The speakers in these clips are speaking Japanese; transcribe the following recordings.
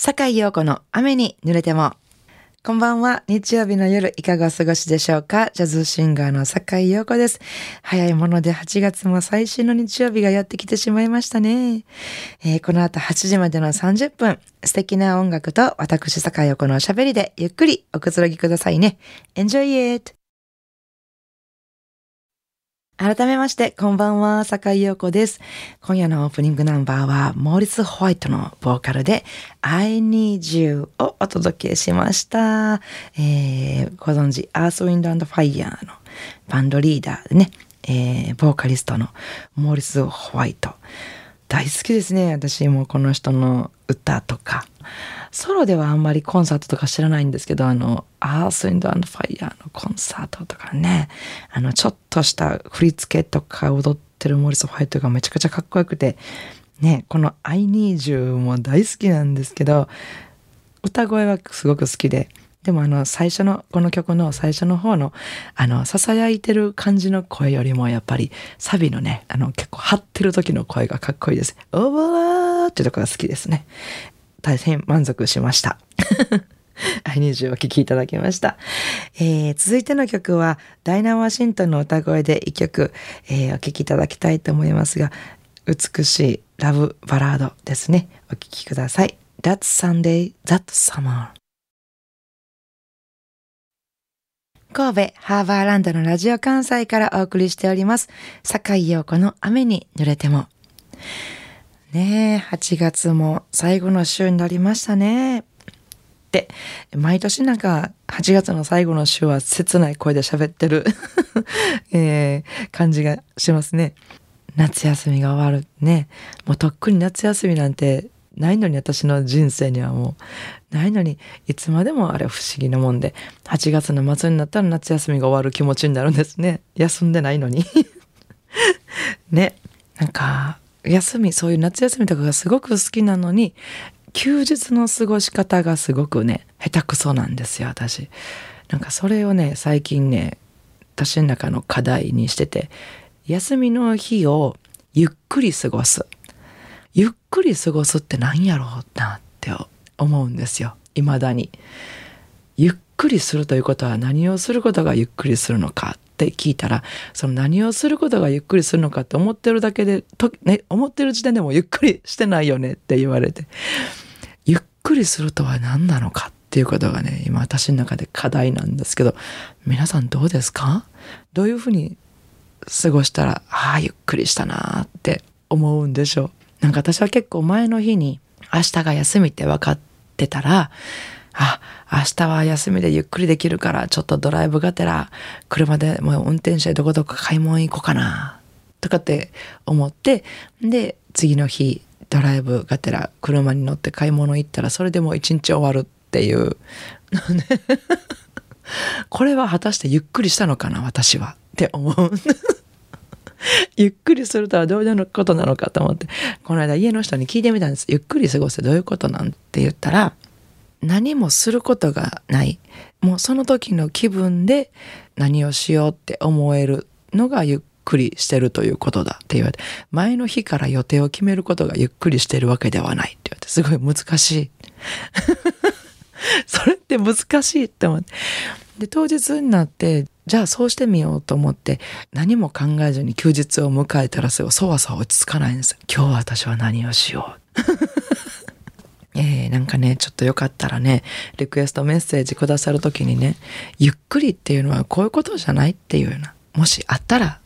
坂井陽子の雨に濡れても。こんばんは。日曜日の夜、いかがお過ごしでしょうかジャズシンガーの坂井陽子です。早いもので8月も最新の日曜日がやってきてしまいましたね。えー、この後8時までの30分、素敵な音楽と私坂井陽子のおしゃべりでゆっくりおくつろぎくださいね。Enjoy it! 改めまして、こんばんは、坂井陽子です。今夜のオープニングナンバーは、モーリス・ホワイトのボーカルで、I Need You をお届けしました。えー、ご存知、アース・ウィンド・アンド・ファイヤーのバンドリーダーでね、えー、ボーカリストのモーリス・ホワイト。大好きですね。私もこの人の歌とか。ソロではあんまりコンサートとか知らないんですけど、あの、アース・ウィンド・アンド・ファイヤーのコンサートとかね、あの、ちょっとした振り付けとか踊ってるモリス・ファイトがめちゃくちゃかっこよくて、ね、この I Need You も大好きなんですけど、歌声はすごく好きで、でもあの最初のこの曲の最初の方のあの囁いてる感じの声よりもやっぱりサビのねあの結構張ってる時の声がかっこいいです。オーバーってとこが好きですね。大変満足しました。アイニージュお聴きいただきました、えー、続いての曲はダイナ・ワシントンの歌声で一曲、えー、お聴きいただきたいと思いますが美しいラブバラードですねお聴きください That Sunday, That Summer 神戸ハーバーランドのラジオ関西からお送りしております坂井陽子の雨に濡れてもねえ、8月も最後の週になりましたね。で、毎年なんか8月の最後の週は切ない声で喋ってる えー、感じがしますね。夏休みが終わるね。もうとっくに夏休みなんてないのに私の人生にはもうないのにいつまでもあれ不思議なもんで8月の末になったら夏休みが終わる気持ちになるんですね。休んでないのに。ね。なんか休みそういう夏休みとかがすごく好きなのに休日の過ごし方がすごくね下手くそなんですよ私。なんかそれをね最近ね私の中の課題にしてて休みの日をゆっくり過ごす。ゆっくり過ごすって何やろうなって思うんですよ。未だに。ゆっくりするということは何をすることがゆっくりするのかって聞いたらその何をすることがゆっくりするのかって思ってるだけでと、ね、思ってる時点でもゆっくりしてないよねって言われて。ゆっくりするとは何なのかっていうことがね今私の中で課題なんですけど皆さんどうですか？どういうふうに過ごしたらああゆっくりしたなって思うんでしょう。なんか私は結構前の日に明日が休みって分かってたらあ、明日は休みでゆっくりできるから、ちょっとドライブがてら、車でもう運転してどこどこ買い物行こうかな、とかって思って、で、次の日、ドライブがてら車に乗って買い物行ったら、それでもう一日終わるっていう。これは果たしてゆっくりしたのかな、私は。って思う。ゆっくりするとはどういうことなのかと思って、この間家の人に聞いてみたんです。ゆっくり過ごすってどういうことなんて言ったら、何もすることがない。もうその時の気分で何をしようって思えるのがゆっくりしてるということだって言われて、前の日から予定を決めることがゆっくりしてるわけではないって言われて、すごい難しい。それって難しいって思って。で、当日になって、じゃあそうしてみようと思って、何も考えずに休日を迎えたらすぐそわそわ落ち着かないんです。今日私は何をしよう。えー、なんかね、ちょっとよかったらね、リクエストメッセージくださる時にね、ゆっくりっていうのはこういうことじゃないっていうような、もしあったら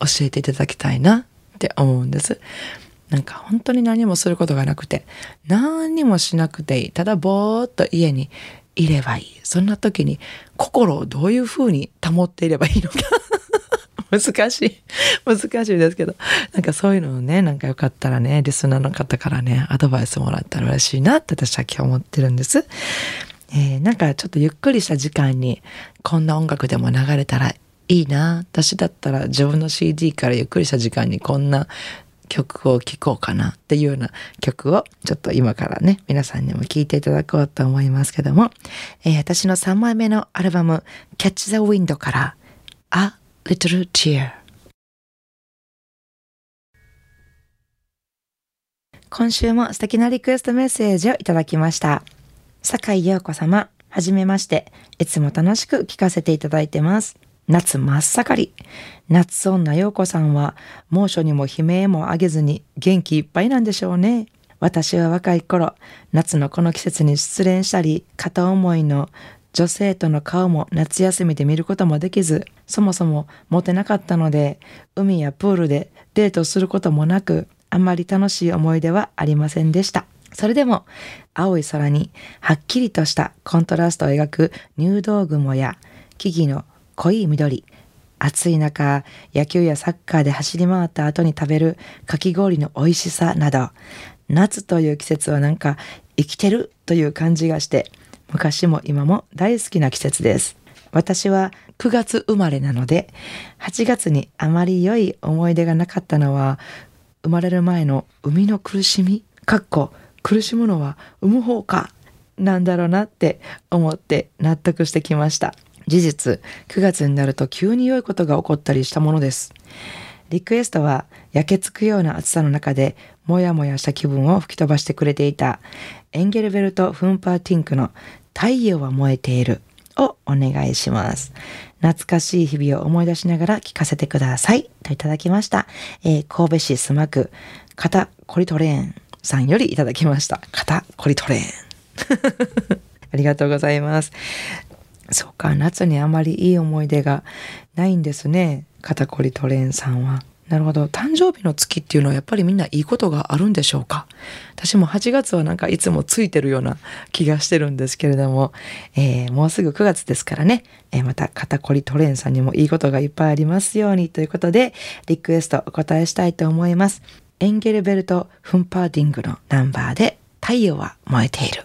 教えていただきたいなって思うんです。なんか本当に何もすることがなくて、何にもしなくていい。ただぼーっと家にいればいい。そんな時に心をどういうふうに保っていればいいのか 難しい。難しいですけど。なんかそういうのをね、なんかよかったらね、リスナーの方からね、アドバイスもらったら嬉しいなって私は今日思ってるんです。えー、なんかちょっとゆっくりした時間に、こんな音楽でも流れたらいいな。私だったら自分の CD からゆっくりした時間にこんな曲を聴こうかなっていうような曲をちょっと今からね、皆さんにも聴いていただこうと思いますけども、えー、私の3枚目のアルバム Catch the Wind から、あ little tear 今週も素敵なリクエストメッセージをいただきました。坂井陽子様、はじめまして。いつも楽しく聞かせていただいてます。夏真っ盛り。夏女陽子さんは猛暑にも悲鳴も上げずに元気いっぱいなんでしょうね。私は若い頃、夏のこの季節に失恋したり、片思いの女性との顔も夏休みで見ることもできず、そもそもモテなかったので、海やプールでデートすることもなく、あんまり楽しい思い出はありませんでした。それでも、青い空にはっきりとしたコントラストを描く入道雲や木々の濃い緑、暑い中、野球やサッカーで走り回った後に食べるかき氷の美味しさなど、夏という季節はなんか生きてるという感じがして、昔も今も大好きな季節です。私は9月生まれなので、8月にあまり良い思い出がなかったのは、生まれる前の生みの苦しみ、かっこ苦しむのは産む方か、なんだろうなって思って納得してきました。事実、9月になると急に良いことが起こったりしたものです。リクエストは焼けつくような暑さの中でもやもやした気分を吹き飛ばしてくれていたエンゲルベルト・フンパーティンクの太陽は燃えているをお願いします。懐かしい日々を思い出しながら聞かせてください。といただきました。えー、神戸市須磨区、肩コリトレーンさんよりいただきました。肩コリトレーン。ありがとうございます。そうか、夏にあまりいい思い出がないんですね。肩こりトレーンさんは。なるほど。誕生日の月っていうのはやっぱりみんないいことがあるんでしょうか？私も8月はなんかいつもついてるような気がしてるんですけれども、えー、もうすぐ9月ですからね、えー、また肩こりトレーンさんにもいいことがいっぱいありますようにということで、リクエストお答えしたいと思います。エンゲルベルト・フンパーディングのナンバーで太陽は燃えている。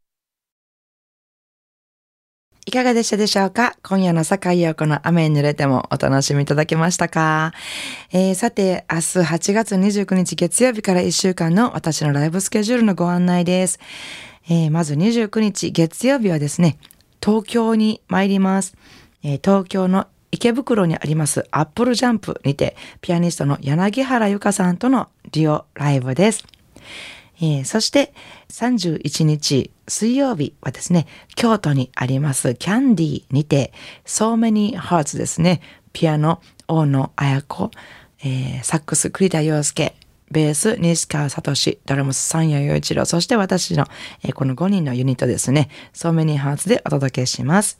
いかがでしたでしょうか？今夜の坂井陽子の雨に濡れてもお楽しみいただけましたか、えー、さて、明日8月29日月曜日から1週間の私のライブスケジュールのご案内です。えー、まず29日月曜日はですね、東京に参ります。えー、東京の池袋にありますアップルジャンプにて、ピアニストの柳原由香さんとのデュオライブです。えー、そして31日水曜日はですね、京都にありますキャンディーにて、So Many Hearts ですね、ピアノ大野彩子、えー、サックス栗田洋介、ベース西川聡、ドラムス三谷洋一郎、そして私の、えー、この5人のユニットですね、So Many Hearts でお届けします。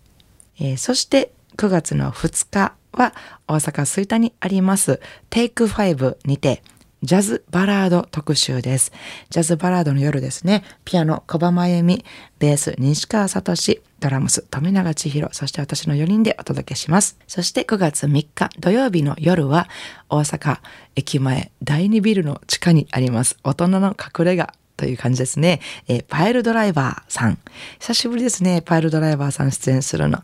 えー、そして9月の2日は大阪吹田にあります Take 5にて、ジャズバラード特集です。ジャズバラードの夜ですね。ピアノ、小葉真由美、ベース、西川聡、ドラムス、富永千尋、そして私の4人でお届けします。そして9月3日土曜日の夜は大阪駅前第2ビルの地下にあります大人の隠れ家という感じですね。えー、パイルドライバーさん。久しぶりですね。パイルドライバーさん出演するの。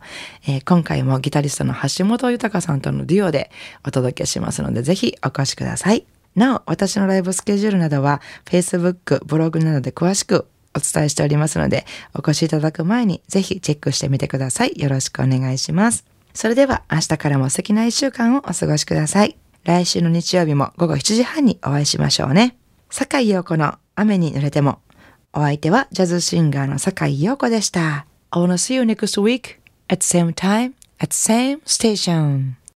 えー、今回もギタリストの橋本豊さんとのデュオでお届けしますので、ぜひお越しください。なお、私のライブスケジュールなどは Facebook、ブログなどで詳しくお伝えしておりますので、お越しいただく前にぜひチェックしてみてください。よろしくお願いします。それでは明日からも素敵な一週間をお過ごしください。来週の日曜日も午後7時半にお会いしましょうね。坂井陽子の雨に濡れても。お相手はジャズシンガーの坂井陽子でした。I wanna see you next week at same time at same station.